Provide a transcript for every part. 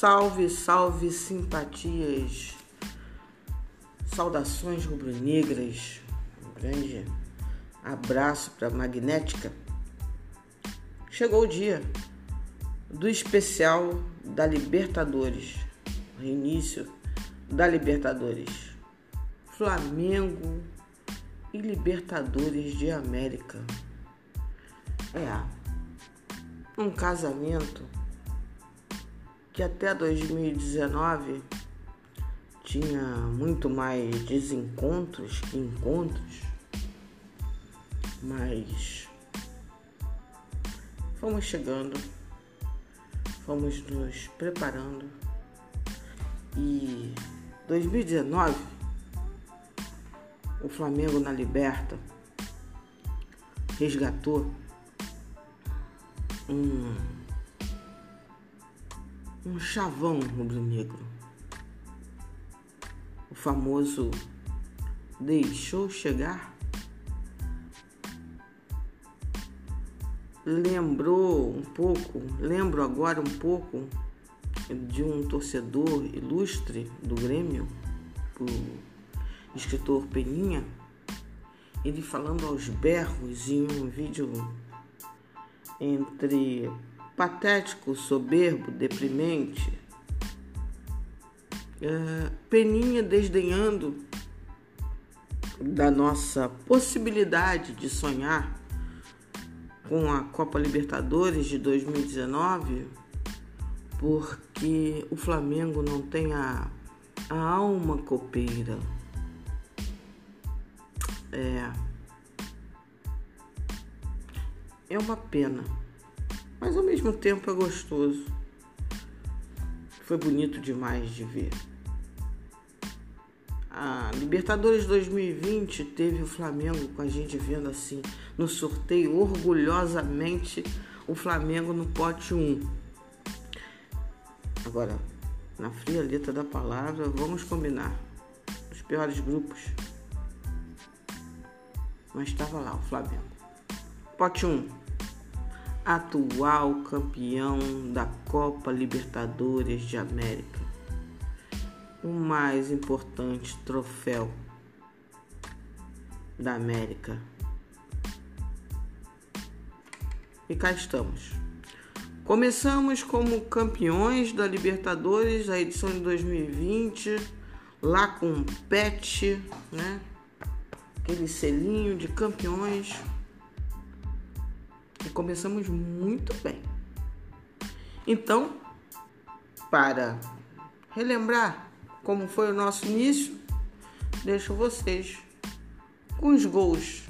Salve, salve simpatias, saudações rubro-negras, um grande abraço para Magnética. Chegou o dia do especial da Libertadores, o início da Libertadores, Flamengo e Libertadores de América. É, um casamento que até 2019 tinha muito mais desencontros que encontros, mas fomos chegando, fomos nos preparando e 2019 o Flamengo na Liberta resgatou um um chavão rubro-negro. O famoso deixou chegar. Lembrou um pouco, lembro agora um pouco de um torcedor ilustre do Grêmio, o escritor Peninha, ele falando aos berros em um vídeo entre patético, soberbo, deprimente. É, Peninha desdenhando da nossa possibilidade de sonhar com a Copa Libertadores de 2019, porque o Flamengo não tem a, a alma copeira. É. É uma pena mas ao mesmo tempo é gostoso. Foi bonito demais de ver. A Libertadores 2020 teve o Flamengo com a gente vendo assim no sorteio orgulhosamente o Flamengo no pote 1. Agora, na fria letra da palavra, vamos combinar. Os piores grupos. Mas estava lá o Flamengo. Pote 1 atual campeão da Copa Libertadores de América, o mais importante troféu da América. E cá estamos. Começamos como campeões da Libertadores, a edição de 2020, lá com Pet, né? Aquele selinho de campeões e começamos muito bem. Então, para relembrar como foi o nosso início, deixo vocês com os gols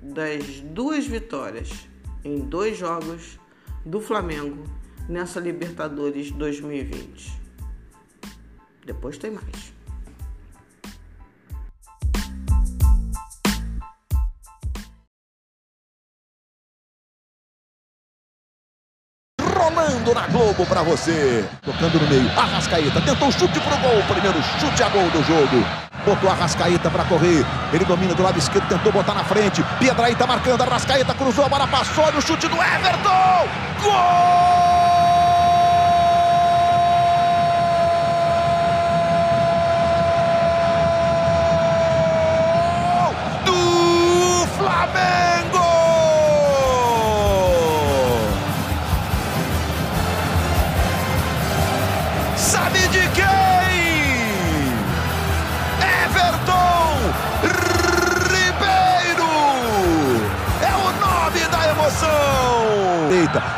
das duas vitórias em dois jogos do Flamengo nessa Libertadores 2020. Depois tem mais. Rolando na Globo para você. Tocando no meio, Arrascaeta tentou chute pro gol, primeiro chute a gol do jogo. Botou Arrascaeta para correr. Ele domina do lado esquerdo, tentou botar na frente. Piedraíta marcando, Arrascaeta cruzou, a bola passou, no chute do Everton. Gol!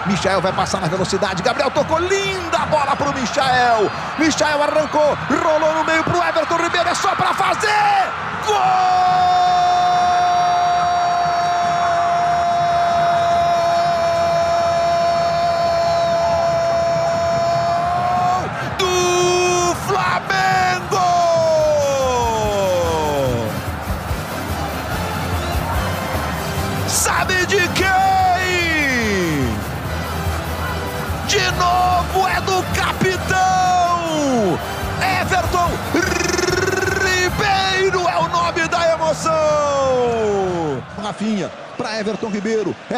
Michael vai passar na velocidade. Gabriel tocou linda bola pro Michael. Michael arrancou, rolou no meio pro Everton Ribeiro. É só para fazer. Gol!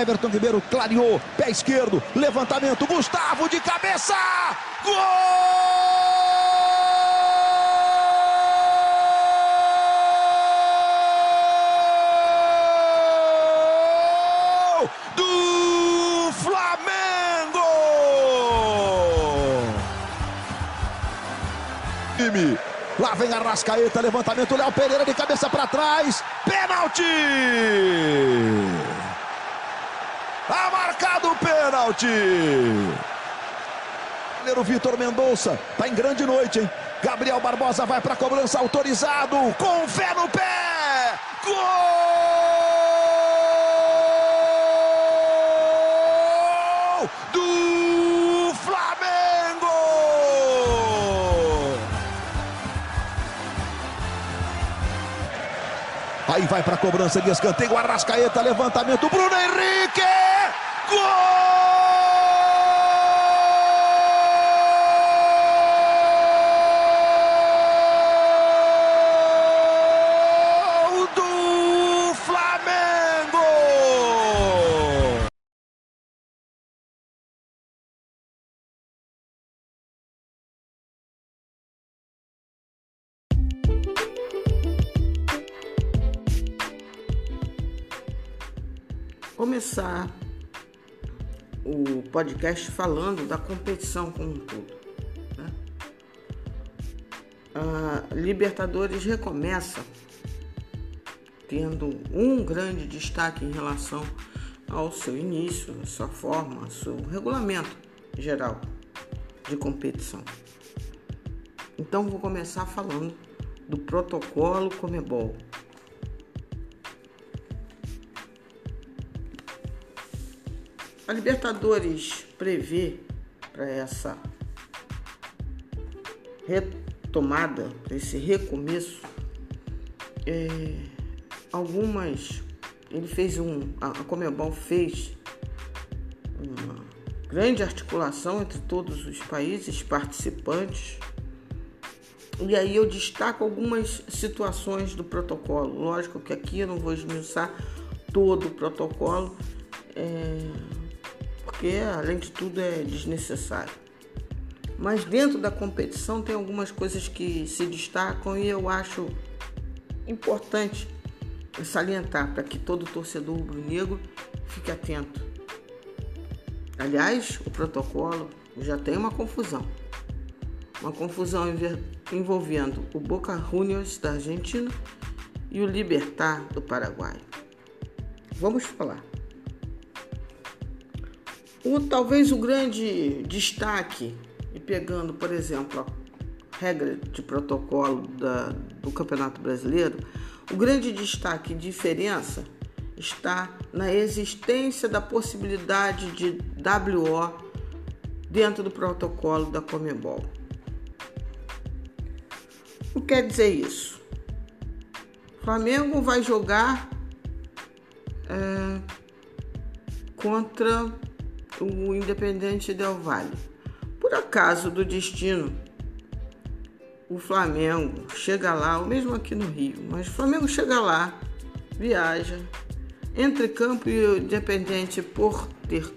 Everton Ribeiro clareou. Pé esquerdo. Levantamento. Gustavo de cabeça. Gol! time. Lá vem a Rascaeta, levantamento, Léo Pereira de cabeça para trás. Pênalti! Pênalti! O Vitor Mendonça tá em grande noite, hein? Gabriel Barbosa vai para cobrança autorizado, com fé no pé! Gol! Do Aí vai para cobrança de escanteio. Arrascaeta, levantamento. Bruno Henrique! Começar o podcast falando da competição como um todo. Né? A Libertadores recomeça tendo um grande destaque em relação ao seu início, sua forma, seu regulamento geral de competição. Então vou começar falando do protocolo Comebol. A Libertadores prevê para essa retomada, para esse recomeço, é, algumas. Ele fez um. A Comebol fez uma grande articulação entre todos os países participantes. E aí eu destaco algumas situações do protocolo. Lógico que aqui eu não vou esmiuçar todo o protocolo. É, porque além de tudo é desnecessário. Mas dentro da competição tem algumas coisas que se destacam e eu acho importante salientar para que todo torcedor rubro-negro fique atento. Aliás, o protocolo já tem uma confusão. Uma confusão envolvendo o Boca Juniors da Argentina e o Libertar do Paraguai. Vamos falar. O, talvez o grande destaque, e pegando, por exemplo, a regra de protocolo da, do Campeonato Brasileiro, o grande destaque e diferença está na existência da possibilidade de WO dentro do protocolo da Comebol. O que quer dizer isso? O Flamengo vai jogar é, contra o Independente Del Valle. Por acaso do destino, o Flamengo chega lá, o mesmo aqui no Rio, mas o Flamengo chega lá, viaja, entre campo e o Independente por ter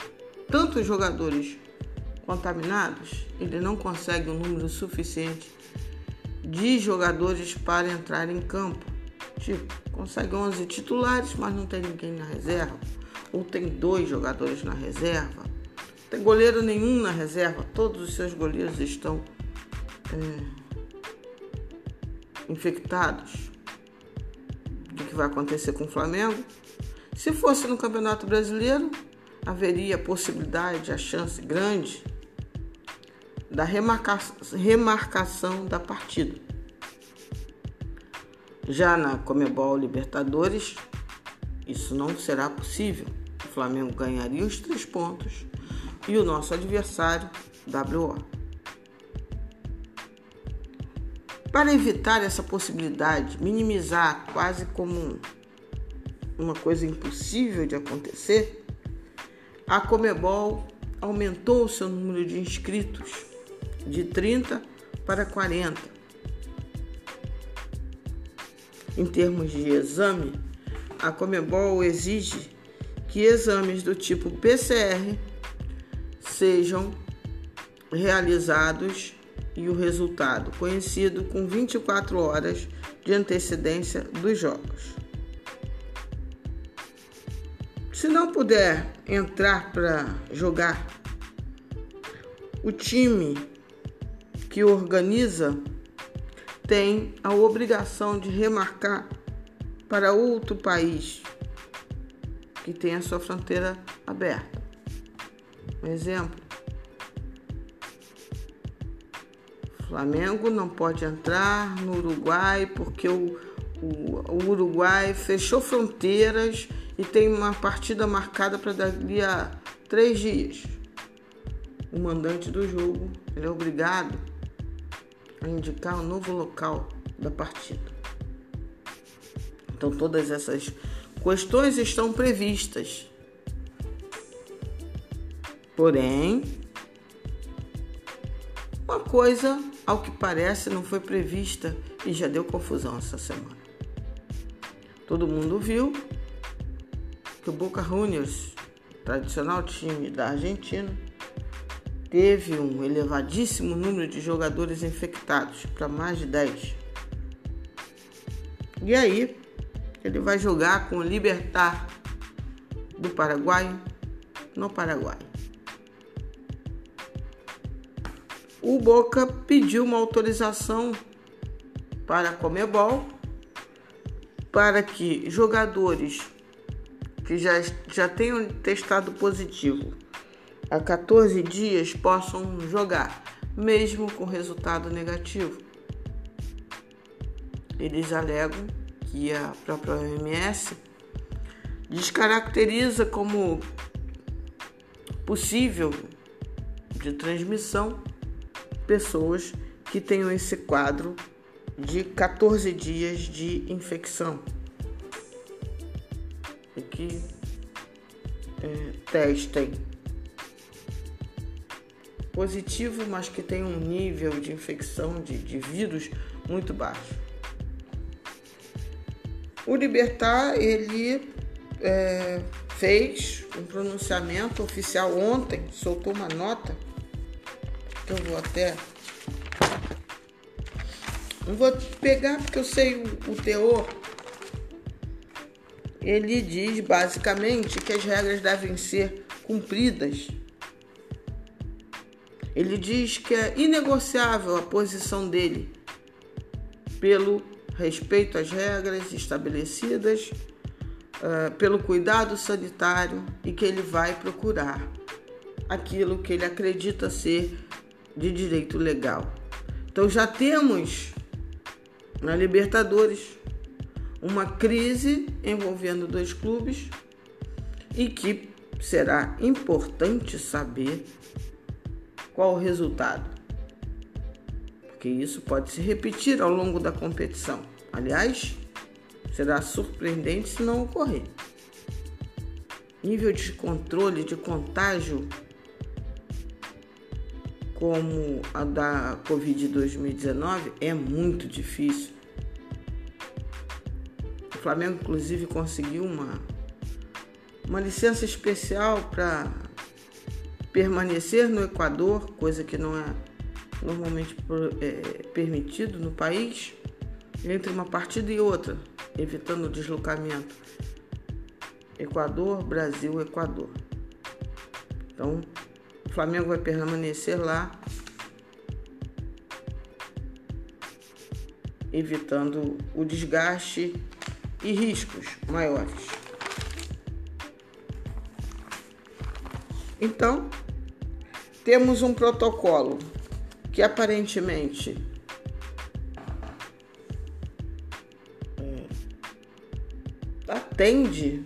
tantos jogadores contaminados, ele não consegue um número suficiente de jogadores para entrar em campo. Tipo, consegue 11 titulares, mas não tem ninguém na reserva. Ou tem dois jogadores na reserva tem goleiro nenhum na reserva, todos os seus goleiros estão é, infectados. O que vai acontecer com o Flamengo? Se fosse no Campeonato Brasileiro, haveria a possibilidade, a chance grande da remarca remarcação da partida. Já na Comebol Libertadores, isso não será possível. O Flamengo ganharia os três pontos e o nosso adversário, WO. Para evitar essa possibilidade, minimizar quase como uma coisa impossível de acontecer, a Comebol aumentou o seu número de inscritos de 30 para 40. Em termos de exame, a Comebol exige que exames do tipo PCR sejam realizados e o resultado conhecido com 24 horas de antecedência dos jogos. Se não puder entrar para jogar, o time que organiza tem a obrigação de remarcar para outro país que tem a sua fronteira aberta. Um exemplo: Flamengo não pode entrar no Uruguai porque o, o, o Uruguai fechou fronteiras e tem uma partida marcada para daqui a três dias. O mandante do jogo é obrigado a indicar o novo local da partida. Então todas essas questões estão previstas. Porém, uma coisa ao que parece, não foi prevista e já deu confusão essa semana. Todo mundo viu que o Boca Juniors, tradicional time da Argentina, teve um elevadíssimo número de jogadores infectados, para mais de 10. E aí, ele vai jogar com o Libertar do Paraguai no Paraguai. O Boca pediu uma autorização para a Comebol para que jogadores que já, já tenham testado positivo há 14 dias possam jogar, mesmo com resultado negativo. Eles alegam que a própria OMS descaracteriza como possível de transmissão pessoas que tenham esse quadro de 14 dias de infecção e que é, testem positivo, mas que tem um nível de infecção de, de vírus muito baixo. O Libertar ele é, fez um pronunciamento oficial ontem, soltou uma nota eu vou até. Não vou pegar porque eu sei o, o teor. Ele diz basicamente que as regras devem ser cumpridas. Ele diz que é inegociável a posição dele pelo respeito às regras estabelecidas, uh, pelo cuidado sanitário e que ele vai procurar aquilo que ele acredita ser de direito legal. Então já temos na Libertadores uma crise envolvendo dois clubes e que será importante saber qual o resultado. Porque isso pode se repetir ao longo da competição. Aliás, será surpreendente se não ocorrer. Nível de controle de contágio como a da Covid 2019 é muito difícil. O Flamengo, inclusive, conseguiu uma, uma licença especial para permanecer no Equador, coisa que não é normalmente é, permitido no país, entre uma partida e outra, evitando o deslocamento. Equador, Brasil, Equador. Então, Flamengo vai permanecer lá, evitando o desgaste e riscos maiores. Então, temos um protocolo que aparentemente é, atende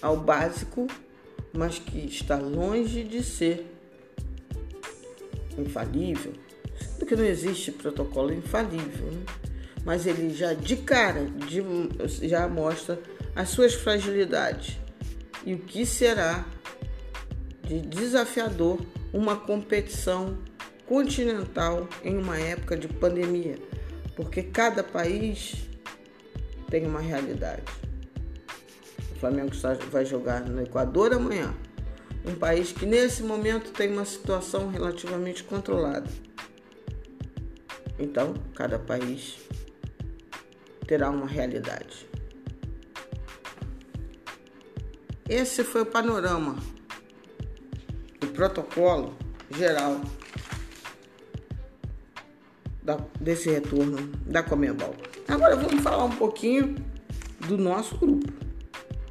ao básico, mas que está longe de ser infalível, porque não existe protocolo infalível, né? mas ele já de cara de, já mostra as suas fragilidades e o que será de desafiador uma competição continental em uma época de pandemia, porque cada país tem uma realidade. Flamengo vai jogar no Equador amanhã. Um país que nesse momento tem uma situação relativamente controlada. Então, cada país terá uma realidade. Esse foi o panorama, o protocolo geral da, desse retorno da Comebol. Agora vamos falar um pouquinho do nosso grupo.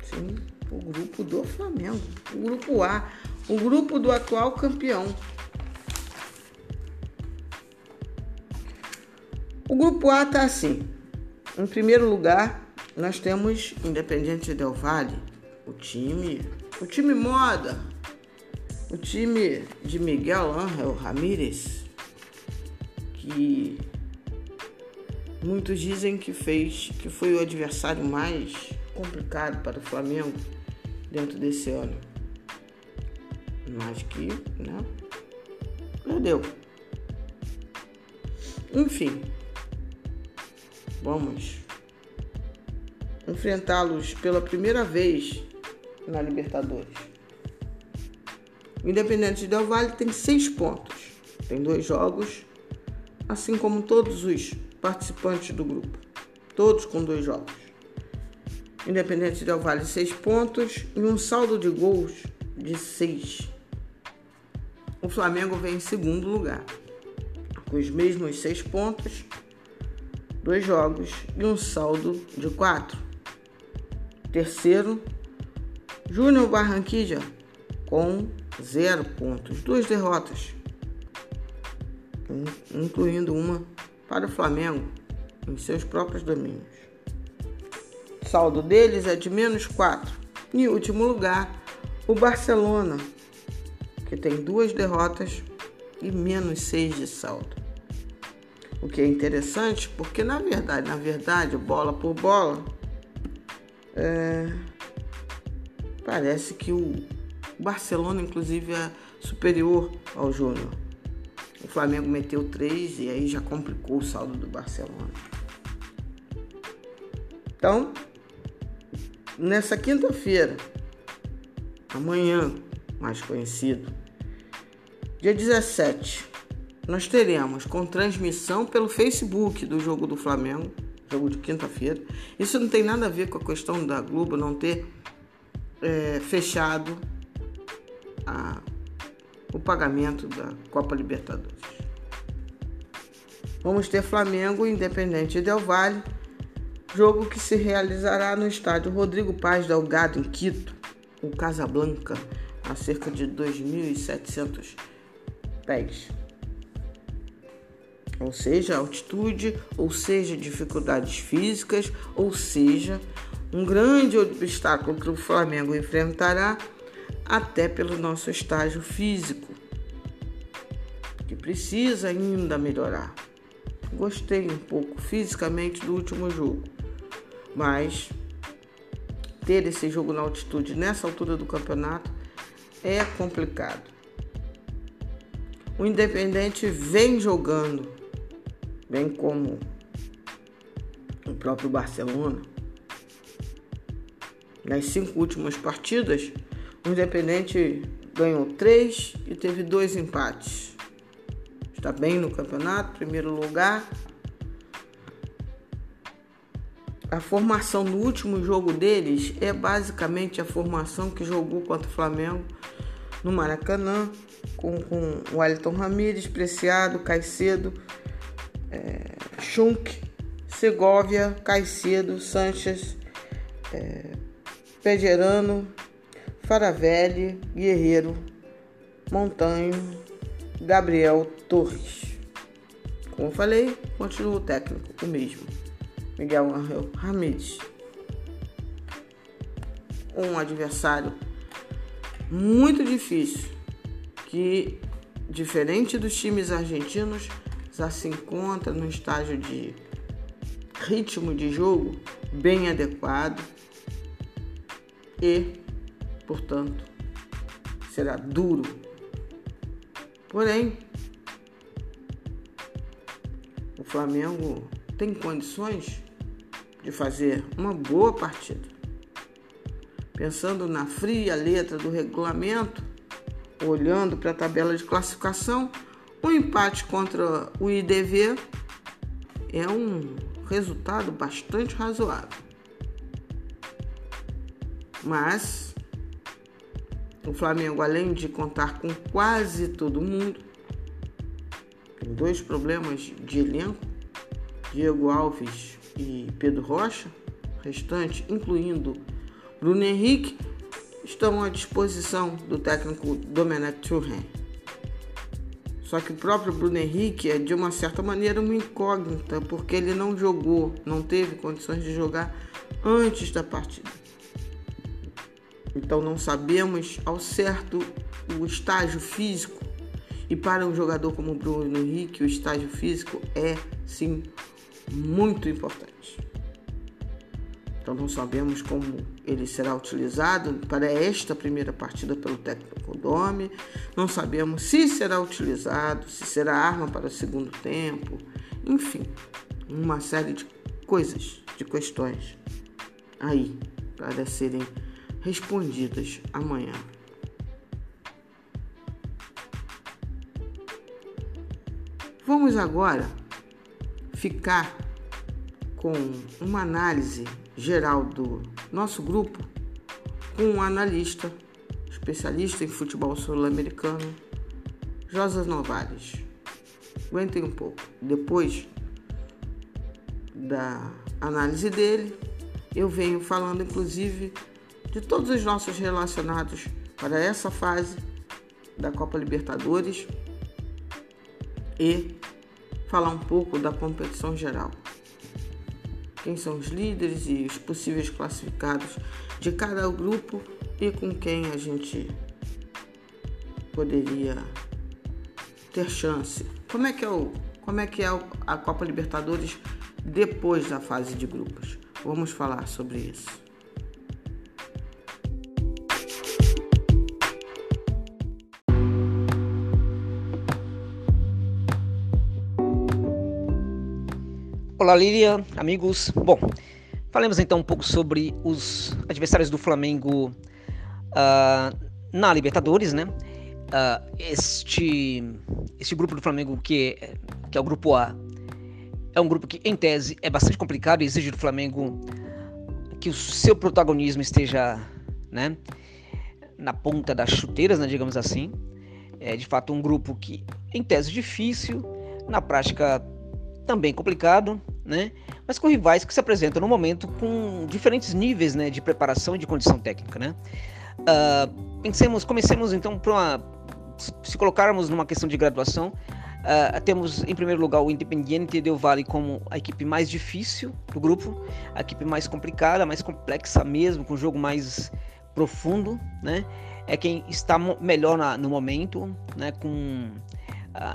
Sim, o grupo do Flamengo, o grupo A, o grupo do atual campeão. O grupo A está assim. Em primeiro lugar, nós temos Independente Del Valle, o time, o time moda, o time de Miguel Ángel Ramírez, que muitos dizem que fez, que foi o adversário mais complicado para o Flamengo dentro desse ano. Mas que, né? Perdeu. Enfim, vamos enfrentá-los pela primeira vez na Libertadores. O Independente Del Valle tem seis pontos, tem dois jogos, assim como todos os participantes do grupo, todos com dois jogos. Independente Del Valle, seis pontos e um saldo de gols de seis. O Flamengo vem em segundo lugar, com os mesmos seis pontos, dois jogos e um saldo de quatro. Terceiro, Júnior Barranquilla, com zero pontos, duas derrotas, incluindo uma para o Flamengo em seus próprios domínios. Saldo deles é de menos 4. Em último lugar, o Barcelona, que tem duas derrotas e menos 6 de saldo. O que é interessante porque na verdade, na verdade, bola por bola, é... parece que o Barcelona inclusive é superior ao Júnior. O Flamengo meteu três e aí já complicou o saldo do Barcelona. Então, nessa quinta-feira, amanhã, mais conhecido, dia 17, nós teremos com transmissão pelo Facebook do jogo do Flamengo, jogo de quinta-feira. Isso não tem nada a ver com a questão da Globo não ter é, fechado a o pagamento da Copa Libertadores. Vamos ter Flamengo Independente Del Valle, jogo que se realizará no estádio Rodrigo Paz Delgado, em Quito, em Casablanca, a cerca de 2.700 pés. Ou seja, altitude, ou seja, dificuldades físicas, ou seja, um grande obstáculo que o Flamengo enfrentará até pelo nosso estágio físico, que precisa ainda melhorar. Gostei um pouco fisicamente do último jogo, mas ter esse jogo na altitude nessa altura do campeonato é complicado. O Independente vem jogando, bem como o próprio Barcelona. Nas cinco últimas partidas, o Independente ganhou três e teve dois empates. Está bem no campeonato, primeiro lugar. A formação no último jogo deles é basicamente a formação que jogou contra o Flamengo no Maracanã, com, com o Wellington Ramírez, Preciado, Caicedo, é, Schunk, Segovia, Caicedo, Sanches, é, Pejerano, Faravelli, Guerreiro, Montanho, Gabriel Torres. Como falei, continua o técnico, o mesmo. Miguel Angel Ramírez. Um adversário muito difícil, que, diferente dos times argentinos, já se encontra no estágio de ritmo de jogo bem adequado e portanto, será duro. Porém, o Flamengo tem condições de fazer uma boa partida. Pensando na fria letra do regulamento, olhando para a tabela de classificação, o um empate contra o IDV é um resultado bastante razoável. Mas o Flamengo, além de contar com quase todo mundo, tem dois problemas de elenco: Diego Alves e Pedro Rocha, restante, incluindo Bruno Henrique, estão à disposição do técnico Domenech Turren. Só que o próprio Bruno Henrique é de uma certa maneira uma incógnita, porque ele não jogou, não teve condições de jogar antes da partida. Então não sabemos ao certo o estágio físico. E para um jogador como o Bruno Henrique, o estágio físico é sim muito importante. Então não sabemos como ele será utilizado para esta primeira partida pelo técnico Dome. Não sabemos se será utilizado, se será arma para o segundo tempo. Enfim, uma série de coisas, de questões aí para serem respondidas amanhã. Vamos agora ficar com uma análise geral do nosso grupo com um analista, especialista em futebol sul-americano, José Novares. Aguentem um pouco. Depois da análise dele, eu venho falando inclusive de todos os nossos relacionados para essa fase da Copa Libertadores e falar um pouco da competição geral quem são os líderes e os possíveis classificados de cada grupo e com quem a gente poderia ter chance. Como é que é, o, como é, que é a Copa Libertadores depois da fase de grupos? Vamos falar sobre isso. Olá, Lilian, amigos. Bom, falemos então um pouco sobre os adversários do Flamengo uh, na Libertadores, né? Uh, este, este grupo do Flamengo, que é, que é o grupo A, é um grupo que, em tese, é bastante complicado e exige do Flamengo que o seu protagonismo esteja né, na ponta das chuteiras, né, digamos assim. É de fato um grupo que, em tese, difícil, na prática também complicado, né? Mas com rivais que se apresentam no momento com diferentes níveis, né, de preparação e de condição técnica, né? Uh, pensemos, comecemos então para se colocarmos numa questão de graduação, uh, temos em primeiro lugar o Independiente Del Valle como a equipe mais difícil do grupo, a equipe mais complicada, mais complexa mesmo, com jogo mais profundo, né? É quem está melhor na, no momento, né? Com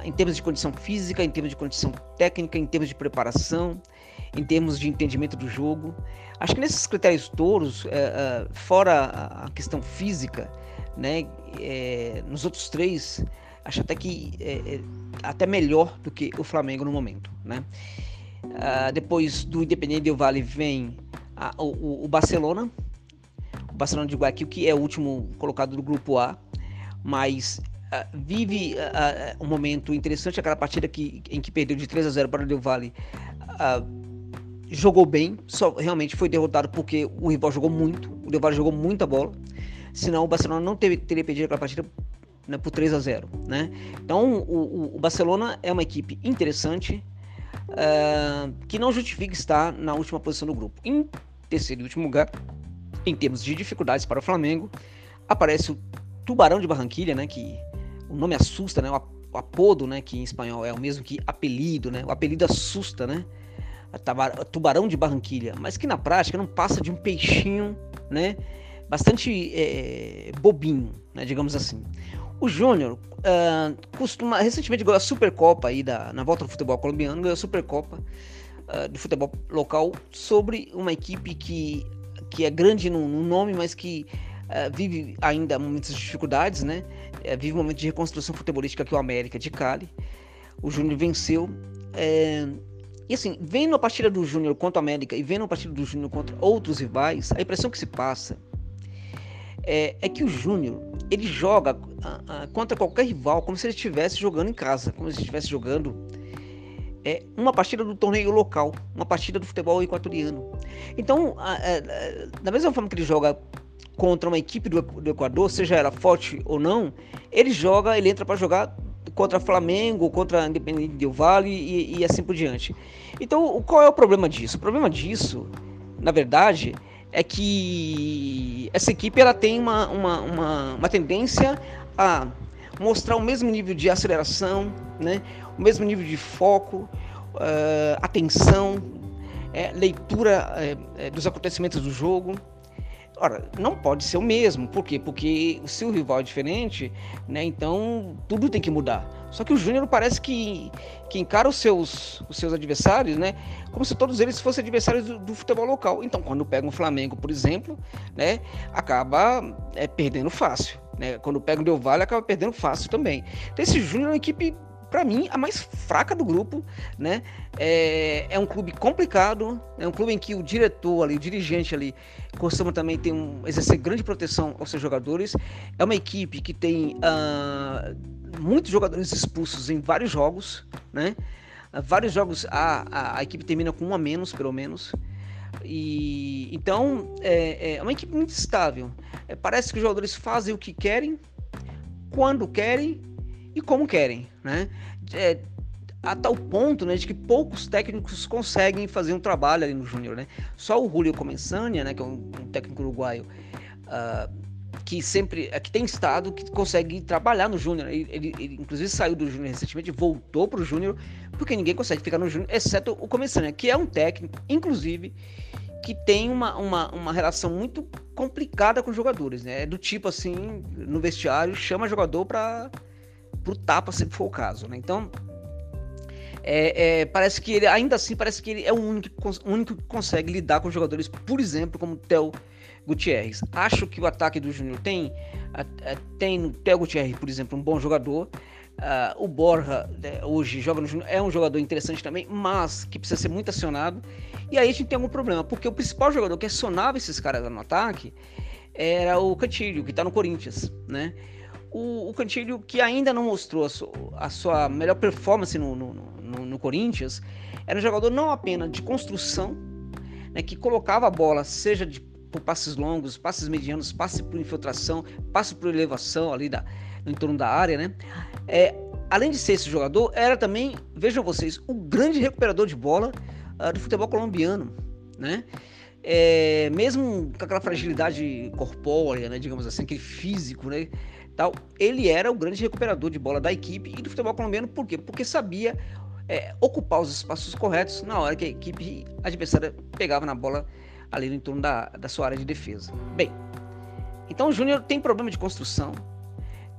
em termos de condição física, em termos de condição técnica, em termos de preparação, em termos de entendimento do jogo. Acho que nesses critérios uh, uh, fora a questão física, né, é, nos outros três, acho até que é, é, até melhor do que o Flamengo no momento, né? Uh, depois do Independente Del Vale vem o, o, Barcelona, o Barcelona de Guayaquil, que é o último colocado do grupo A, mas vive uh, uh, um momento interessante, aquela partida que, em que perdeu de 3 a 0 para o Del Valle. jogou bem, só realmente foi derrotado porque o rival jogou muito, o Del Valle jogou muita bola. Senão o Barcelona não teve, teria perdido aquela partida né, por 3 a 0 né? Então o, o, Barcelona é uma equipe interessante que não justifica estar na última posição do grupo. Em terceiro e último lugar, em termos de dificuldades para o Flamengo, aparece o Tubarão de Barranquilha, né? Que o nome assusta, né? O apodo, né? Que em espanhol é o mesmo que apelido, né? O apelido assusta, né? Tubarão de Barranquilha, mas que na prática não passa de um peixinho, né? Bastante é, bobinho, né? Digamos assim. O Júnior uh, costuma recentemente ganhou a Supercopa aí da, na volta do futebol colombiano, ganhou a Supercopa uh, do futebol local sobre uma equipe que, que é grande no, no nome, mas que uh, vive ainda momentos de dificuldades, né? Uh, vive um momento de reconstrução futebolística que é o América de Cali. O Júnior venceu. É... E assim, vendo a partida do Júnior contra o América e vendo a partida do Júnior contra outros rivais, a impressão que se passa é, é que o Júnior ele joga uh, uh, contra qualquer rival como se ele estivesse jogando em casa, como se estivesse jogando é, uma partida do torneio local, uma partida do futebol equatoriano. Então, uh, da mesma forma que ele joga contra uma equipe do, do Equador, seja ela forte ou não, ele joga, ele entra para jogar contra Flamengo, contra Independente Del Vale e, e, assim por diante. Então, qual é o problema disso? O problema disso, na verdade, é que essa equipe ela tem uma, uma, uma, uma tendência a mostrar o mesmo nível de aceleração, né? o mesmo nível de foco, uh, atenção, é, leitura é, dos acontecimentos do jogo. Ora, não pode ser o mesmo, por quê? Porque se o rival é diferente, né, então tudo tem que mudar. Só que o Júnior parece que, que encara os seus, os seus adversários, né, como se todos eles fossem adversários do, do futebol local. Então, quando pega um Flamengo, por exemplo, né, acaba é, perdendo fácil. Né? Quando pega o Del Valle, acaba perdendo fácil também. Então, esse Júnior é uma equipe para mim, a mais fraca do grupo, né? É, é, um clube complicado, é um clube em que o diretor ali, o dirigente ali, costuma também ter um, exercer grande proteção aos seus jogadores. É uma equipe que tem uh, muitos jogadores expulsos em vários jogos, né? Uh, vários jogos a, a, a, equipe termina com um a menos, pelo menos. E então é, é uma equipe muito estável. É, parece que os jogadores fazem o que querem, quando querem e como querem, né? É, a tal ponto né, de que poucos técnicos conseguem fazer um trabalho ali no Júnior, né? Só o Julio Comensania, né, que é um, um técnico uruguaio, uh, que sempre, que tem estado, que consegue trabalhar no Júnior. Ele, ele, ele, inclusive saiu do Júnior recentemente, voltou para o Júnior, porque ninguém consegue ficar no Júnior, exceto o Comensania, que é um técnico, inclusive, que tem uma, uma, uma relação muito complicada com os jogadores, né? É do tipo assim, no vestiário, chama jogador para pro tapa, se for o caso, né? Então, é, é, parece que ele, ainda assim, parece que ele é o único, único que consegue lidar com jogadores, por exemplo, como o Theo Gutierrez. Acho que o ataque do Júnior tem, tem no Theo Gutierrez, por exemplo, um bom jogador. Uh, o Borja né, hoje joga no Júnior, é um jogador interessante também, mas que precisa ser muito acionado. E aí a gente tem algum problema, porque o principal jogador que acionava esses caras no ataque era o Cantilho, que está no Corinthians, né? O, o Cantilho, que ainda não mostrou a, su, a sua melhor performance no, no, no, no, Corinthians, era um jogador não apenas de construção, né, que colocava a bola, seja de, por passes longos, passes medianos, passe por infiltração, passe por elevação ali da, no entorno da área, né? É, além de ser esse jogador, era também, vejam vocês, o grande recuperador de bola uh, do futebol colombiano, né? É, mesmo com aquela fragilidade corpórea, né, digamos assim, aquele físico, né, tal, ele era o grande recuperador de bola da equipe e do futebol colombiano, por quê? Porque sabia é, ocupar os espaços corretos na hora que a equipe adversária pegava na bola ali no entorno da, da sua área de defesa. Bem, então o Júnior tem problema de construção,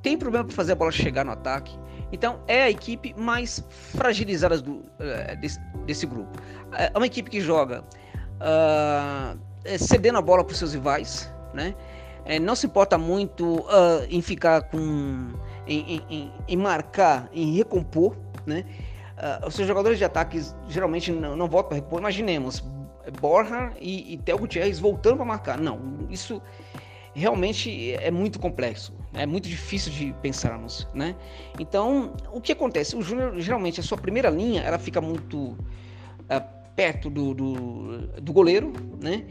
tem problema para fazer a bola chegar no ataque, então é a equipe mais fragilizada do, uh, desse, desse, grupo. É uma equipe que joga uh, cedendo a bola para os seus rivais, né? É, não se importa muito uh, em ficar com. Em, em, em, marcar, em recompor, né? Uh, os seus jogadores de ataque geralmente não, não voltam para recompor. Imaginemos Borja e, e Theo Gutierrez voltando para marcar. Não, isso realmente é muito complexo, é muito difícil de pensarmos, né? Então, o que acontece? O Júnior, geralmente, a sua primeira linha, ela fica muito uh, perto do, do, do goleiro, né?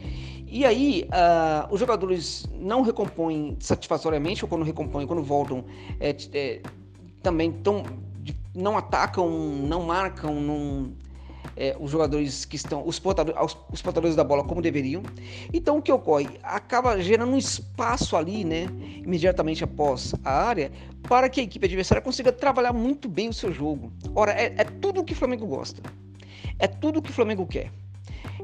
E aí, uh, os jogadores não recompõem satisfatoriamente, ou quando recompõem, quando voltam, é, é, também tão, não atacam, não marcam, é, os jogadores que estão, os portadores, os portadores da bola como deveriam. Então, o que ocorre? Acaba gerando um espaço ali, né, imediatamente após a área, para que a equipe adversária consiga trabalhar muito bem o seu jogo. Ora, é, é tudo o que o Flamengo gosta. É tudo que o Flamengo quer.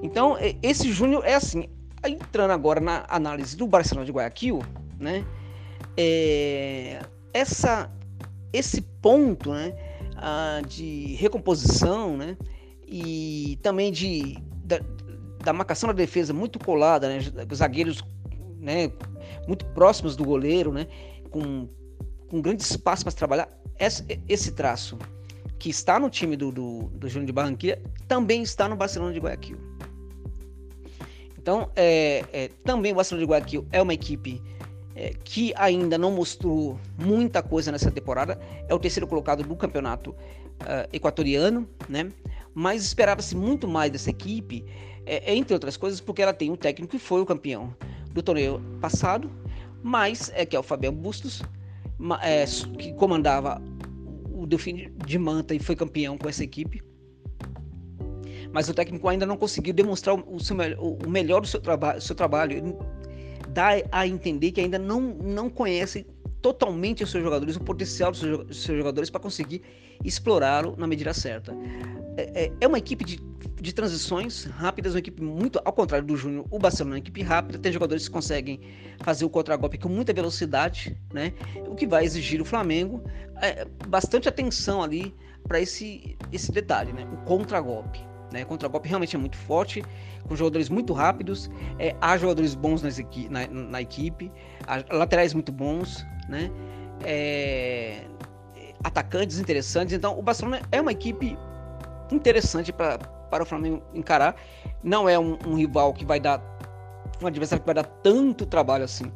Então, esse Júnior é assim. Entrando agora na análise do Barcelona de Guayaquil, né? É, essa, esse ponto, né? Ah, de recomposição, né? E também de da, da marcação da defesa muito colada, né? Zagueiros, né? Muito próximos do goleiro, né? Com, com grande espaço para trabalhar. Esse, esse traço que está no time do, do, do Júnior de Barranquilla, também está no Barcelona de Guayaquil. Então, é, é, também o Barcelona de Guayaquil é uma equipe é, que ainda não mostrou muita coisa nessa temporada, é o terceiro colocado do campeonato uh, equatoriano, né? Mas esperava-se muito mais dessa equipe, é, entre outras coisas, porque ela tem um técnico que foi o campeão do torneio passado, mas é que é o Fabiano Bustos, é, que comandava o Delfim de Manta e foi campeão com essa equipe. Mas o técnico ainda não conseguiu demonstrar o, seu, o melhor do seu, traba seu trabalho. dá a entender que ainda não, não conhece totalmente os seus jogadores, o potencial dos seus jogadores para conseguir explorá-lo na medida certa. É, é, é uma equipe de, de transições rápidas, uma equipe muito, ao contrário do Júnior, o Barcelona é uma equipe rápida, tem jogadores que conseguem fazer o contragolpe com muita velocidade, né? O que vai exigir o Flamengo é, bastante atenção ali para esse, esse detalhe, né? O contragolpe. Né? O contragolpe realmente é muito forte, com jogadores muito rápidos, é, há jogadores bons nas equi na, na equipe, laterais muito bons, né? É, atacantes interessantes. Então, o Barcelona é uma equipe interessante pra, para o Flamengo encarar. Não é um, um, rival que vai dar um adversário que vai dar tanto trabalho assim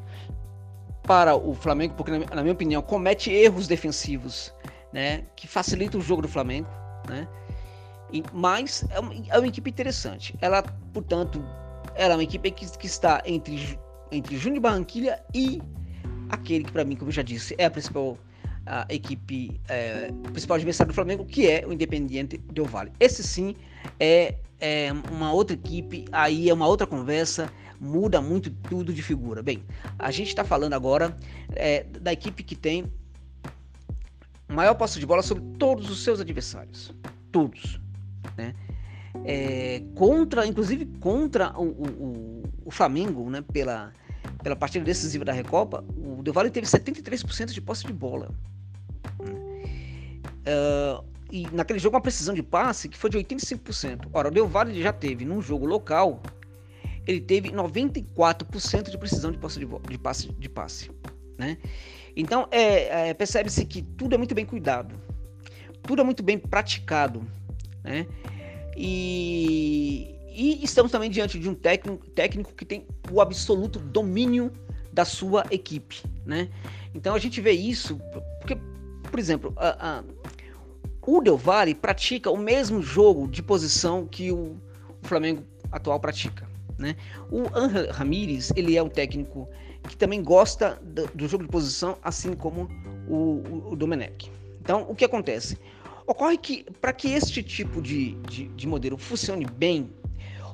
para o Flamengo, porque na, na minha opinião comete erros defensivos, né, que facilita o jogo do Flamengo, né? E, mas é uma, é uma, equipe interessante. Ela, portanto, ela é uma equipe que, que está entre entre Júnior Barranquilha e aquele que para mim, como eu já disse, é a principal a equipe, é, principal adversário do Flamengo, que é o Independiente Del Valle. Esse sim é, é uma outra equipe, aí é uma outra conversa, muda muito tudo de figura. Bem, a gente está falando agora é, da equipe que tem maior posse de bola sobre todos os seus adversários, todos, né? É, contra, inclusive contra o, o, o Flamengo, né? Pela pela partida decisiva da Recopa, o Del Valle teve 73% de posse de bola. Uh, e naquele jogo uma precisão de passe que foi de 85%. Ora, o Del Valle já teve num jogo local, ele teve 94% de precisão de posse de, de passe, de passe né? Então é, é percebe-se que tudo é muito bem cuidado, tudo é muito bem praticado, né? E, e estamos também diante de um técnico, técnico que tem o absoluto domínio da sua equipe, né? Então a gente vê isso porque, por exemplo, a, a, o Del Valle pratica o mesmo jogo de posição que o, o Flamengo atual pratica, né? O Angel Ramírez ele é um técnico que também gosta do, do jogo de posição, assim como o, o, o Domenech. Então o que acontece? Ocorre que para que este tipo de, de, de modelo funcione bem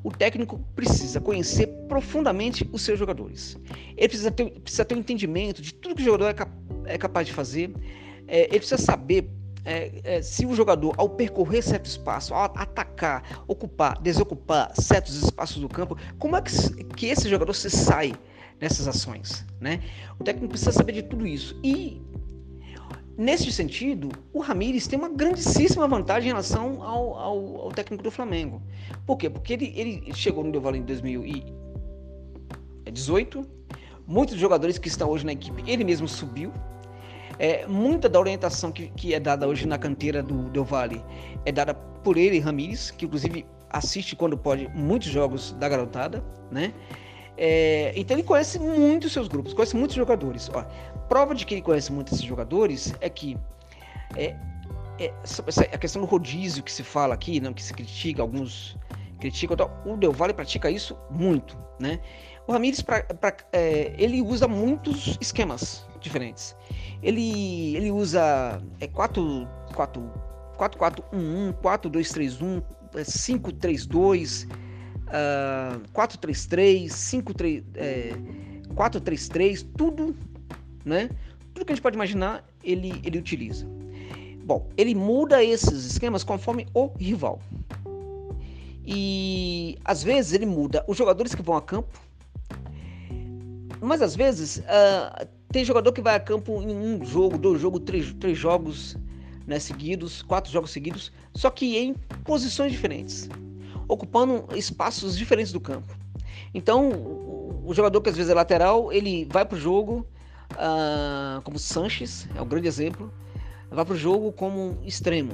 o técnico precisa conhecer profundamente os seus jogadores. Ele precisa ter, precisa ter um entendimento de tudo que o jogador é, cap é capaz de fazer. É, ele precisa saber é, é, se o jogador, ao percorrer certo espaço, ao atacar, ocupar, desocupar certos espaços do campo, como é que, que esse jogador se sai dessas ações, né? O técnico precisa saber de tudo isso e Nesse sentido, o Ramires tem uma grandíssima vantagem em relação ao, ao, ao, técnico do Flamengo. Por quê? Porque ele, ele chegou no Del Valle em 2018. Muitos jogadores que estão hoje na equipe, ele mesmo subiu. É, muita da orientação que, que é dada hoje na canteira do Del Valle é dada por ele, Ramires, que inclusive assiste quando pode muitos jogos da garotada, né? É, então ele conhece muito seus grupos, conhece muitos jogadores. Ó, prova de que ele conhece muito esses jogadores é que é, é, a questão do rodízio que se fala aqui, não, que se critica, alguns criticam, o Del Valle pratica isso muito, né? O Ramires pra, pra, é, ele usa muitos esquemas diferentes. Ele, ele usa é, 4, 4, 4, 4, 1, 1, 4, 2, 3, 1, 5, 3, 2, 433, 53, é, 433, tudo, né? Tudo que a gente pode imaginar, ele, ele utiliza. Bom, ele muda esses esquemas conforme o rival. E às vezes ele muda os jogadores que vão a campo, mas às vezes uh, tem jogador que vai a campo em um jogo, dois jogos, três, três jogos né, seguidos, quatro jogos seguidos, só que em posições diferentes ocupando espaços diferentes do campo. Então, o, jogador que às vezes é lateral, ele vai para o jogo, uh, como Sanches, é um grande exemplo, vai para o jogo como extremo,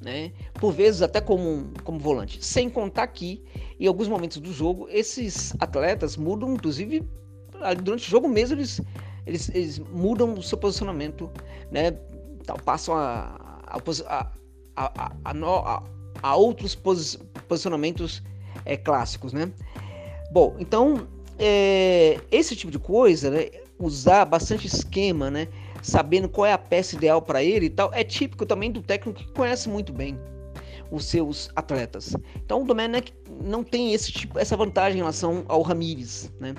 né? por vezes até como, como volante. Sem contar que, em alguns momentos do jogo, esses atletas mudam, inclusive, durante o jogo mesmo, eles eles, eles mudam o seu posicionamento, né? Passam a, a, a, a, a outros posi posicionamentos é, clássicos, né? Bom, então é, esse tipo de coisa, né? Usar bastante esquema, né? Sabendo qual é a peça ideal para ele e tal, é típico também do técnico que conhece muito bem os seus atletas. Então o Domenech não tem esse tipo, essa vantagem em relação ao Ramires, né?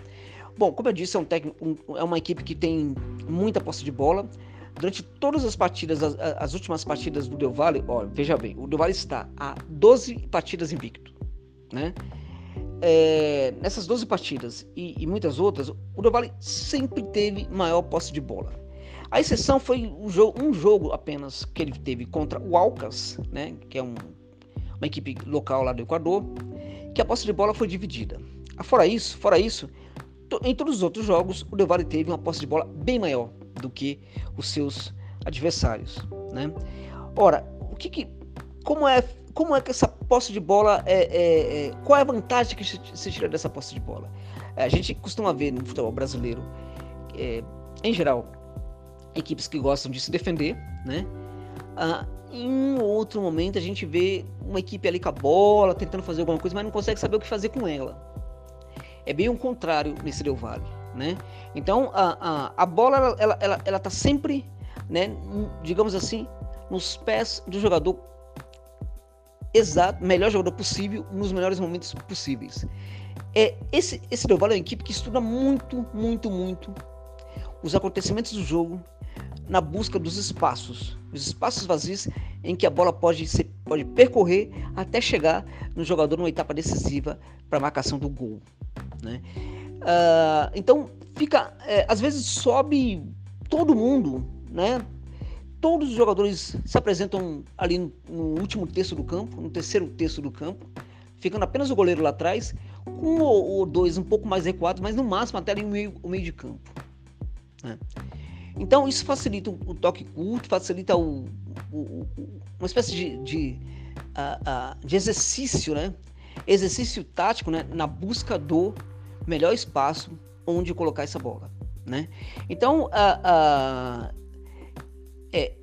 Bom, como eu disse, é, um é uma equipe que tem muita posse de bola. Durante todas as partidas, as, as últimas partidas do Del Valle, veja bem, o Del Valle está a 12 partidas invicto, né? É, nessas 12 partidas e, e, muitas outras, o Del Valle sempre teve maior posse de bola. A exceção foi um jogo, um jogo apenas que ele teve contra o Alcas, né, que é um, uma equipe local lá do Equador, que a posse de bola foi dividida. Ah, fora isso, fora isso, em todos os outros jogos, o Del Valle teve uma posse de bola bem maior do que os seus adversários, né? Ora, o que, que como é como é que essa posse de bola é, é, é qual é a vantagem que se tira dessa posse de bola? É, a gente costuma ver no futebol brasileiro, é, em geral, equipes que gostam de se defender, né? Ah, em um outro momento a gente vê uma equipe ali com a bola, tentando fazer alguma coisa, mas não consegue saber o que fazer com ela. É bem o contrário nesse Del Valle, né? Então a, a, a bola ela, ela, ela tá sempre, né, digamos assim, nos pés do jogador exato, melhor jogador possível, nos melhores momentos possíveis. É esse esse Del Valle é uma equipe que estuda muito, muito, muito os acontecimentos do jogo na busca dos espaços, os espaços vazios em que a bola pode, ser, pode percorrer até chegar no jogador numa etapa decisiva para a marcação do gol. Né? Uh, então fica, é, às vezes sobe todo mundo, né? Todos os jogadores se apresentam ali no, no último terço do campo, no terceiro terço do campo, ficando apenas o goleiro lá atrás, um ou dois um pouco mais recuados, mas no máximo até ali o meio, o meio de campo. Né? Então isso facilita o toque curto, facilita o, o, uma espécie de, de, uh, uh, de exercício, né? Exercício tático né? na busca do melhor espaço onde colocar essa bola, né? Então, uh, é,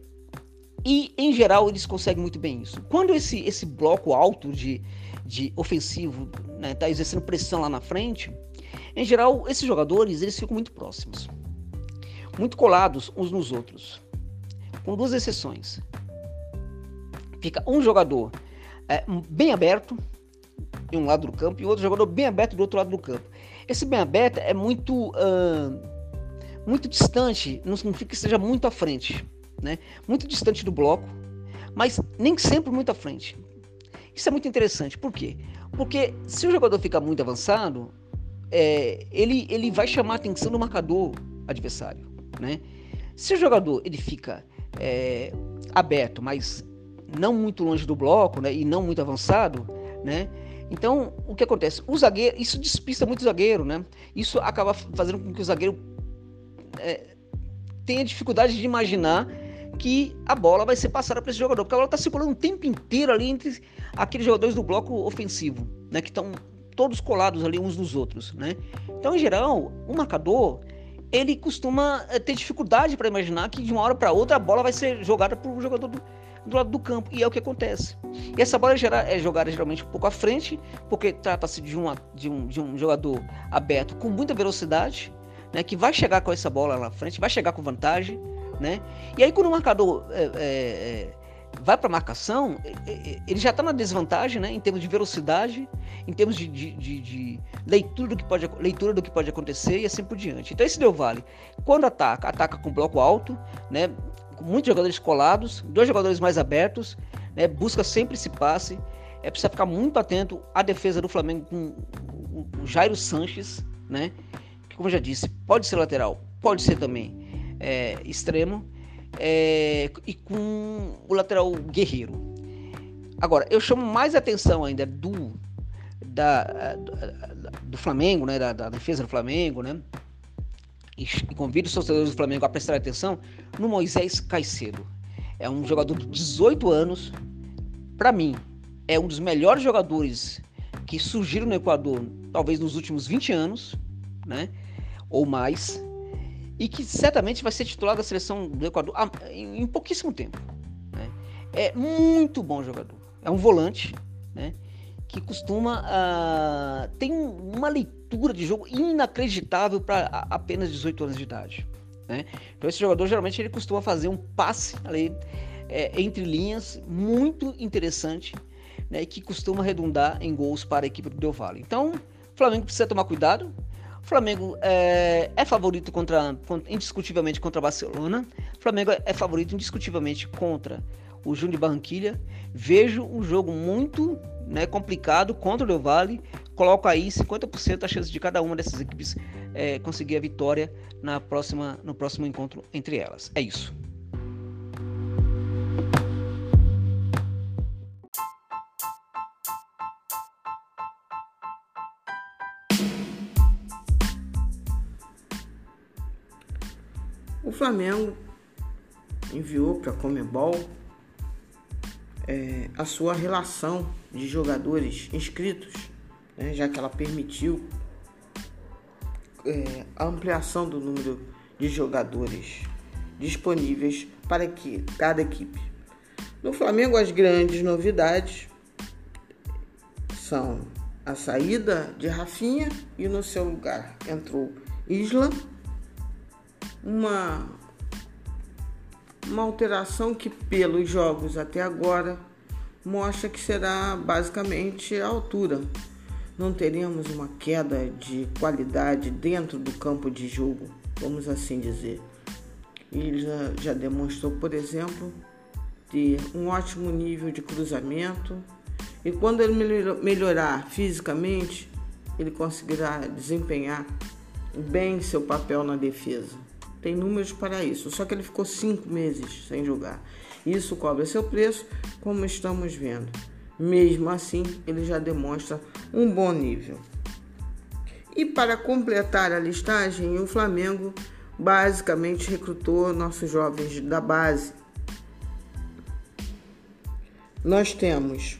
e em geral eles conseguem muito bem isso. Quando esse, esse bloco alto de, de ofensivo está né, tá exercendo pressão lá na frente, em geral esses jogadores eles ficam muito próximos muito colados uns nos outros, com duas exceções. Fica um jogador é, bem aberto em um lado do campo e outro jogador bem aberto do outro lado do campo. Esse bem aberto é muito uh, muito distante, não significa que seja muito à frente, né? Muito distante do bloco, mas nem sempre muito à frente. Isso é muito interessante, por quê? Porque se o jogador ficar muito avançado, é, ele, ele vai chamar a atenção do marcador adversário né? Se o jogador ele fica é, aberto, mas não muito longe do bloco, né, e não muito avançado, né? Então, o que acontece? O zagueiro, isso despista muito o zagueiro, né? Isso acaba fazendo com que o zagueiro é, tenha dificuldade de imaginar que a bola vai ser passada para esse jogador, porque a bola está circulando o tempo inteiro ali entre aqueles jogadores do bloco ofensivo, né? Que estão todos colados ali uns nos outros, né? Então, em geral, o marcador ele costuma eh, ter dificuldade para imaginar que de uma hora para outra a bola vai ser jogada para o jogador do, do, lado do campo. E é o que acontece. E essa bola é, jogada geralmente um pouco à frente, porque trata-se de, de, um, de um jogador aberto com muita velocidade, né, que vai chegar com essa bola lá na frente, vai chegar com vantagem. Né? E aí quando o marcador é, é, vai para marcação, ele já está na desvantagem né, em termos de velocidade, em termos de, de, de, de, leitura, do que pode, leitura do que pode acontecer e assim por diante. Então esse Del Valle, quando ataca, ataca com bloco alto, né, com muitos jogadores colados, dois jogadores mais abertos, né, busca sempre esse passe, é preciso ficar muito atento à defesa do Flamengo com o Jairo Sanches, né, que como eu já disse, pode ser lateral, pode ser também é, extremo, é, e com o lateral Guerreiro. Agora, eu chamo mais atenção ainda do, da, do Flamengo, né, da, da defesa do Flamengo, né, e, e convido os torcedores do Flamengo a prestar atenção no Moisés Caicedo. É um jogador de 18 anos, para mim, é um dos melhores jogadores que surgiram no Equador, talvez nos últimos 20 anos, né, ou mais. E que certamente vai ser titular da seleção do Equador em, pouquíssimo tempo. Né? É muito bom jogador. É um volante, né? que costuma uh, tem uma leitura de jogo inacreditável para apenas 18 anos de idade. Né? Então esse jogador geralmente ele costuma fazer um passe ali é, entre linhas muito interessante né, que costuma redundar em gols para a equipe do Del Valle. Então o Flamengo precisa tomar cuidado. Flamengo é, é favorito contra, indiscutivelmente contra Barcelona. Flamengo é favorito indiscutivelmente contra o Júnior de Barranquilha. Vejo um jogo muito né, complicado contra o Del Valle. Coloco aí 50% a chance de cada uma dessas equipes é, conseguir a vitória na próxima, no próximo encontro entre elas. É isso. Flamengo enviou para a Comebol é, a sua relação de jogadores inscritos, né, já que ela permitiu é, a ampliação do número de jogadores disponíveis para que cada equipe. No Flamengo, as grandes novidades são a saída de Rafinha e no seu lugar entrou Isla, uma uma alteração que, pelos jogos até agora, mostra que será basicamente a altura. Não teremos uma queda de qualidade dentro do campo de jogo, vamos assim dizer. Ele já, já demonstrou, por exemplo, ter um ótimo nível de cruzamento e quando ele melhorar fisicamente, ele conseguirá desempenhar bem seu papel na defesa tem números para isso. Só que ele ficou cinco meses sem jogar. Isso cobra seu preço, como estamos vendo. Mesmo assim, ele já demonstra um bom nível. E para completar a listagem, o Flamengo basicamente recrutou nossos jovens da base. Nós temos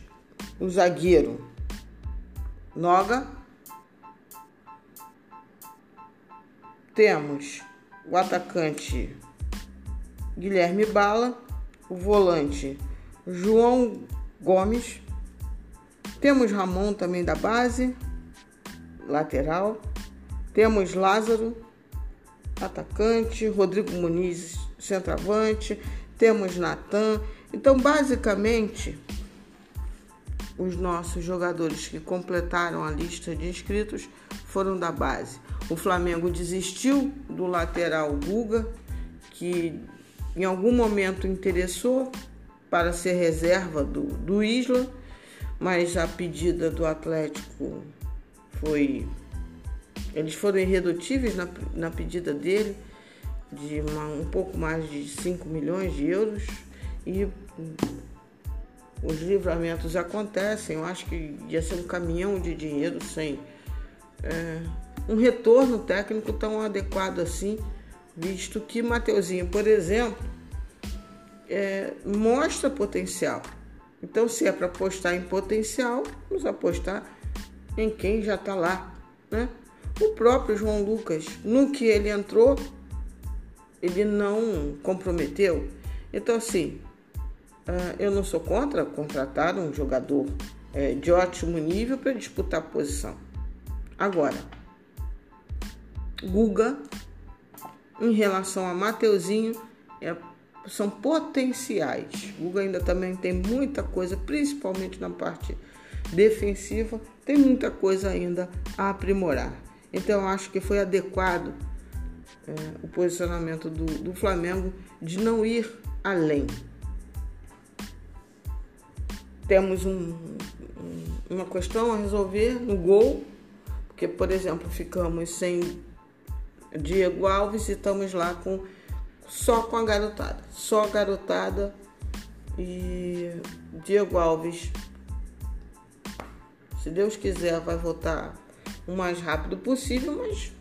o zagueiro Noga, temos o atacante Guilherme Bala, o volante João Gomes. Temos Ramon também da base, lateral. Temos Lázaro, atacante, Rodrigo Muniz, centroavante. Temos Natan. Então, basicamente, os nossos jogadores que completaram a lista de inscritos foram da base. O Flamengo desistiu do lateral Guga, que em algum momento interessou para ser reserva do, do Isla, mas a pedida do Atlético foi. Eles foram irredutíveis na, na pedida dele, de uma, um pouco mais de 5 milhões de euros, e os livramentos acontecem. Eu acho que ia ser um caminhão de dinheiro sem. É, um retorno técnico tão adequado assim, visto que Mateuzinho, por exemplo, é, mostra potencial. Então, se é para apostar em potencial, vamos apostar em quem já está lá. Né? O próprio João Lucas, no que ele entrou, ele não comprometeu. Então, assim, uh, eu não sou contra contratar um jogador é, de ótimo nível para disputar a posição. Agora, Guga, em relação a Mateuzinho, é, são potenciais. Guga ainda também tem muita coisa, principalmente na parte defensiva, tem muita coisa ainda a aprimorar. Então eu acho que foi adequado é, o posicionamento do, do Flamengo de não ir além. Temos um, um, uma questão a resolver no gol, porque, por exemplo, ficamos sem Diego Alves e estamos lá com só com a garotada, só a garotada e Diego Alves, se Deus quiser, vai voltar o mais rápido possível, mas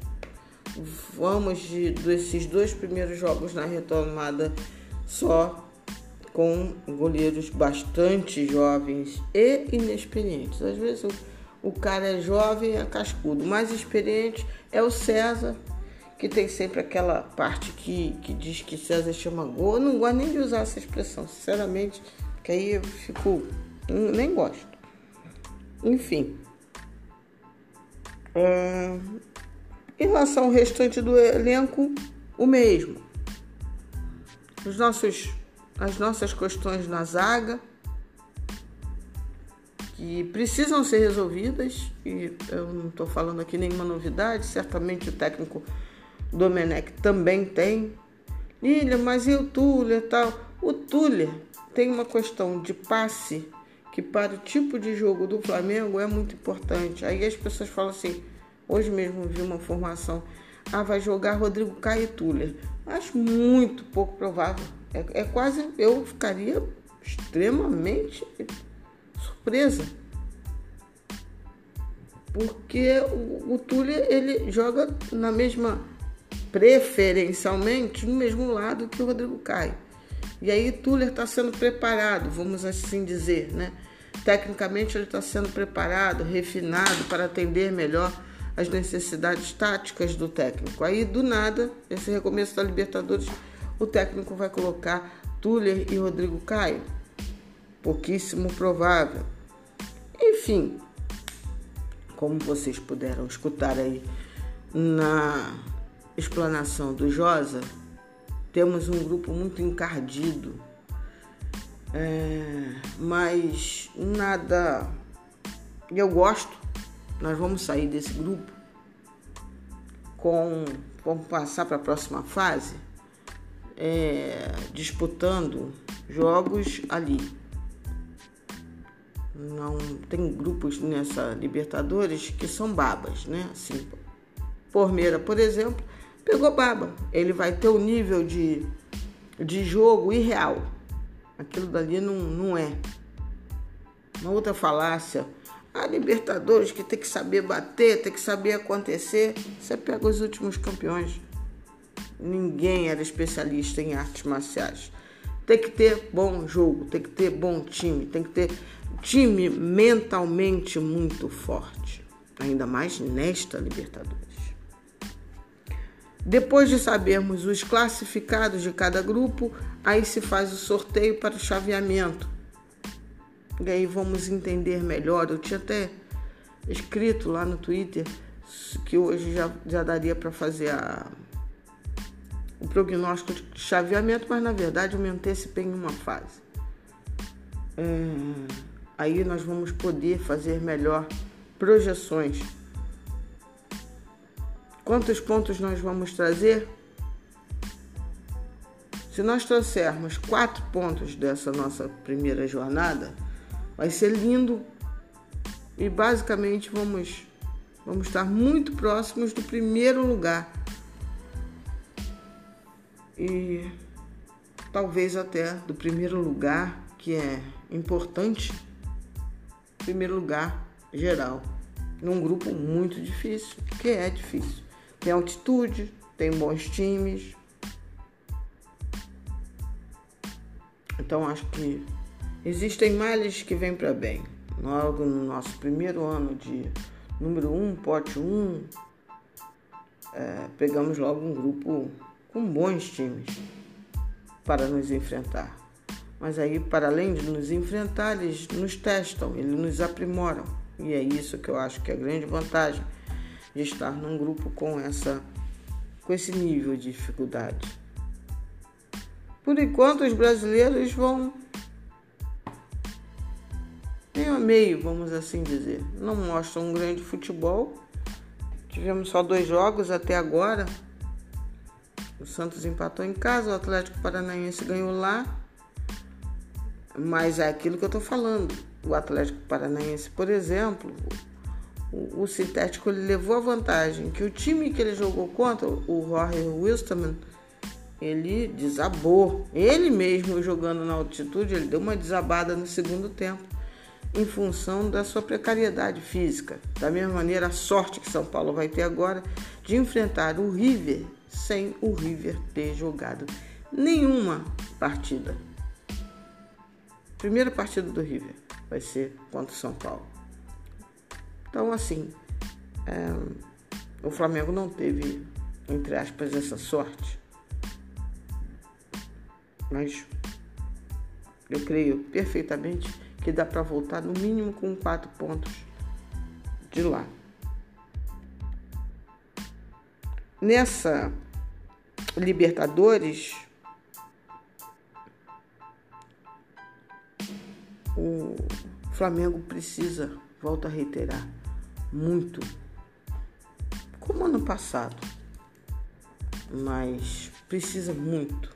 vamos de, desses dois primeiros jogos na retomada só com goleiros bastante jovens e inexperientes. Às vezes o, o cara é jovem é cascudo, mais experiente é o César que tem sempre aquela parte que, que diz que César chama gol. Eu não gosto nem de usar essa expressão, sinceramente, que aí eu fico. nem gosto. Enfim. É, em relação ao restante do elenco, o mesmo. Os nossos, as nossas questões na zaga que precisam ser resolvidas e eu não estou falando aqui nenhuma novidade, certamente o técnico Domenech também tem. Ilha, mas e o Tuller tal? O Tuller tem uma questão de passe que para o tipo de jogo do Flamengo é muito importante. Aí as pessoas falam assim, hoje mesmo vi uma formação, ah, vai jogar Rodrigo Caio e Tuller. Acho muito pouco provável. É, é quase, eu ficaria extremamente surpresa. Porque o, o Tuller, ele joga na mesma preferencialmente no mesmo lado que o Rodrigo Caio. E aí Tuller está sendo preparado, vamos assim dizer, né? Tecnicamente ele está sendo preparado, refinado para atender melhor as necessidades táticas do técnico. Aí do nada, esse recomeço da Libertadores, o técnico vai colocar Tuller e Rodrigo Caio. Pouquíssimo provável. Enfim, como vocês puderam escutar aí na explanação do Josa, temos um grupo muito encardido, é, mas nada. Eu gosto, nós vamos sair desse grupo com. Vamos passar para a próxima fase, é, disputando jogos ali. Não tem grupos nessa Libertadores que são babas, né? Assim, Pormeira, por exemplo, pegou baba. Ele vai ter um nível de, de jogo irreal. Aquilo dali não, não é. Uma outra falácia. A Libertadores que tem que saber bater, tem que saber acontecer. Você pega os últimos campeões. Ninguém era especialista em artes marciais. Tem que ter bom jogo, tem que ter bom time, tem que ter time mentalmente muito forte. Ainda mais nesta Libertadores. Depois de sabermos os classificados de cada grupo, aí se faz o sorteio para o chaveamento. E aí vamos entender melhor. Eu tinha até escrito lá no Twitter que hoje já, já daria para fazer a, o prognóstico de chaveamento, mas na verdade eu me antecipei em uma fase. É, aí nós vamos poder fazer melhor projeções Quantos pontos nós vamos trazer? Se nós trouxermos quatro pontos dessa nossa primeira jornada, vai ser lindo e basicamente vamos, vamos estar muito próximos do primeiro lugar. E talvez até do primeiro lugar, que é importante, primeiro lugar geral, num grupo muito difícil, que é difícil tem altitude, tem bons times. Então acho que existem males que vêm para bem. Logo no nosso primeiro ano de número 1, um, pote 1, um, é, pegamos logo um grupo com bons times para nos enfrentar. Mas aí, para além de nos enfrentar, eles nos testam, eles nos aprimoram. E é isso que eu acho que é a grande vantagem de estar num grupo com essa com esse nível de dificuldade. Por enquanto os brasileiros vão meio a meio, vamos assim dizer. Não mostram um grande futebol. Tivemos só dois jogos até agora. O Santos empatou em casa, o Atlético Paranaense ganhou lá. Mas é aquilo que eu estou falando. O Atlético Paranaense, por exemplo, o, sintético ele levou a vantagem que o time que ele jogou contra, o Jorge Wilstermann, ele desabou. Ele mesmo jogando na altitude, ele deu uma desabada no segundo tempo em função da sua precariedade física. Da mesma maneira, a sorte que São Paulo vai ter agora de enfrentar o River sem o River ter jogado nenhuma partida. Primeira partida do River vai ser contra o São Paulo. Então, assim, é, o Flamengo não teve entre aspas, essa sorte. Mas eu creio perfeitamente que dá para voltar no mínimo com quatro pontos de lá. Nessa Libertadores, o Flamengo precisa, volto a reiterar, muito, como ano passado, mas precisa muito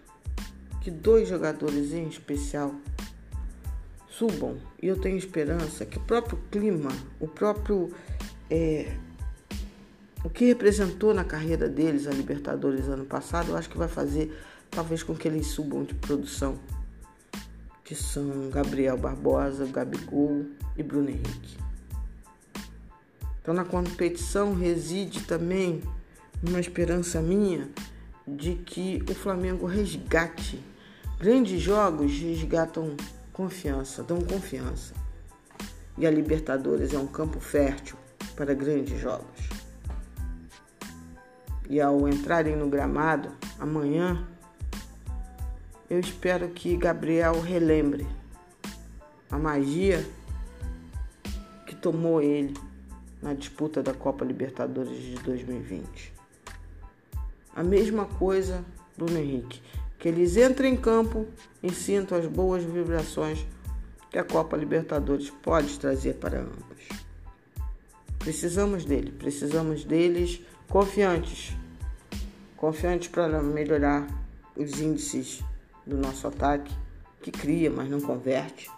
que dois jogadores em especial subam e eu tenho esperança que o próprio clima, o próprio é, o que representou na carreira deles a Libertadores ano passado, eu acho que vai fazer talvez com que eles subam de produção, que são Gabriel Barbosa, Gabigol e Bruno Henrique. Então na competição reside também uma esperança minha de que o Flamengo resgate. Grandes jogos resgatam confiança, dão confiança. E a Libertadores é um campo fértil para grandes jogos. E ao entrarem no gramado amanhã, eu espero que Gabriel relembre a magia que tomou ele na disputa da Copa Libertadores de 2020. A mesma coisa Bruno Henrique, que eles entrem em campo e sintam as boas vibrações que a Copa Libertadores pode trazer para ambos. Precisamos dele, precisamos deles confiantes, confiantes para melhorar os índices do nosso ataque, que cria, mas não converte.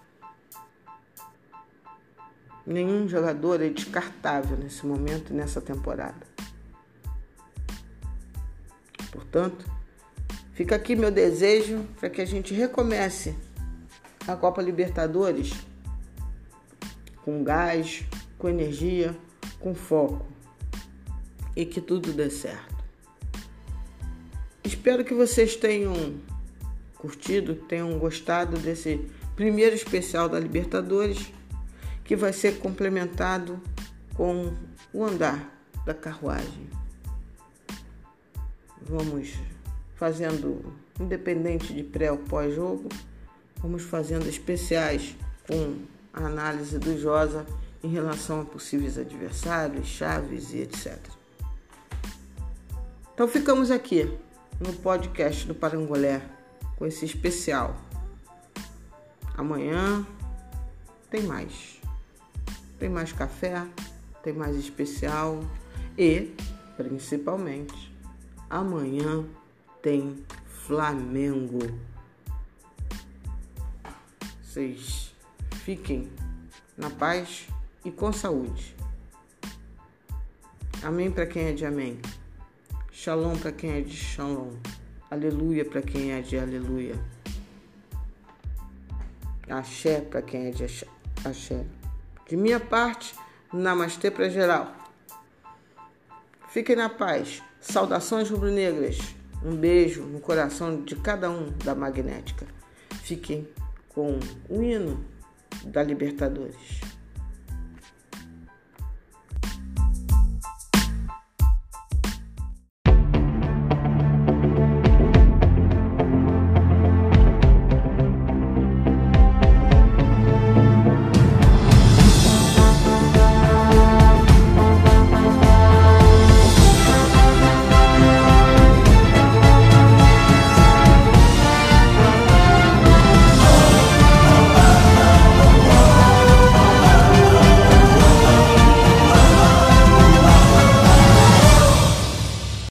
Nenhum jogador é descartável nesse momento nessa temporada. Portanto, fica aqui meu desejo para que a gente recomece a Copa Libertadores com gás, com energia, com foco e que tudo dê certo. Espero que vocês tenham curtido, tenham gostado desse primeiro especial da Libertadores, que vai ser complementado com o andar da carruagem vamos fazendo, independente de pré ou pós-jogo, vamos fazendo especiais com a análise do Josa em relação a possíveis adversários, chaves e etc. Então ficamos aqui no podcast do Parangolé com esse especial. Amanhã tem mais. Tem mais café, tem mais especial e, principalmente, Amanhã tem Flamengo. Vocês fiquem na paz e com saúde. Amém para quem é de amém. Shalom para quem é de shalom. Aleluia para quem é de aleluia. Axé para quem é de axé. De minha parte, namastê para geral. Fiquem na paz. Saudações rubro-negras. Um beijo no coração de cada um da Magnética. Fiquem com o hino da Libertadores.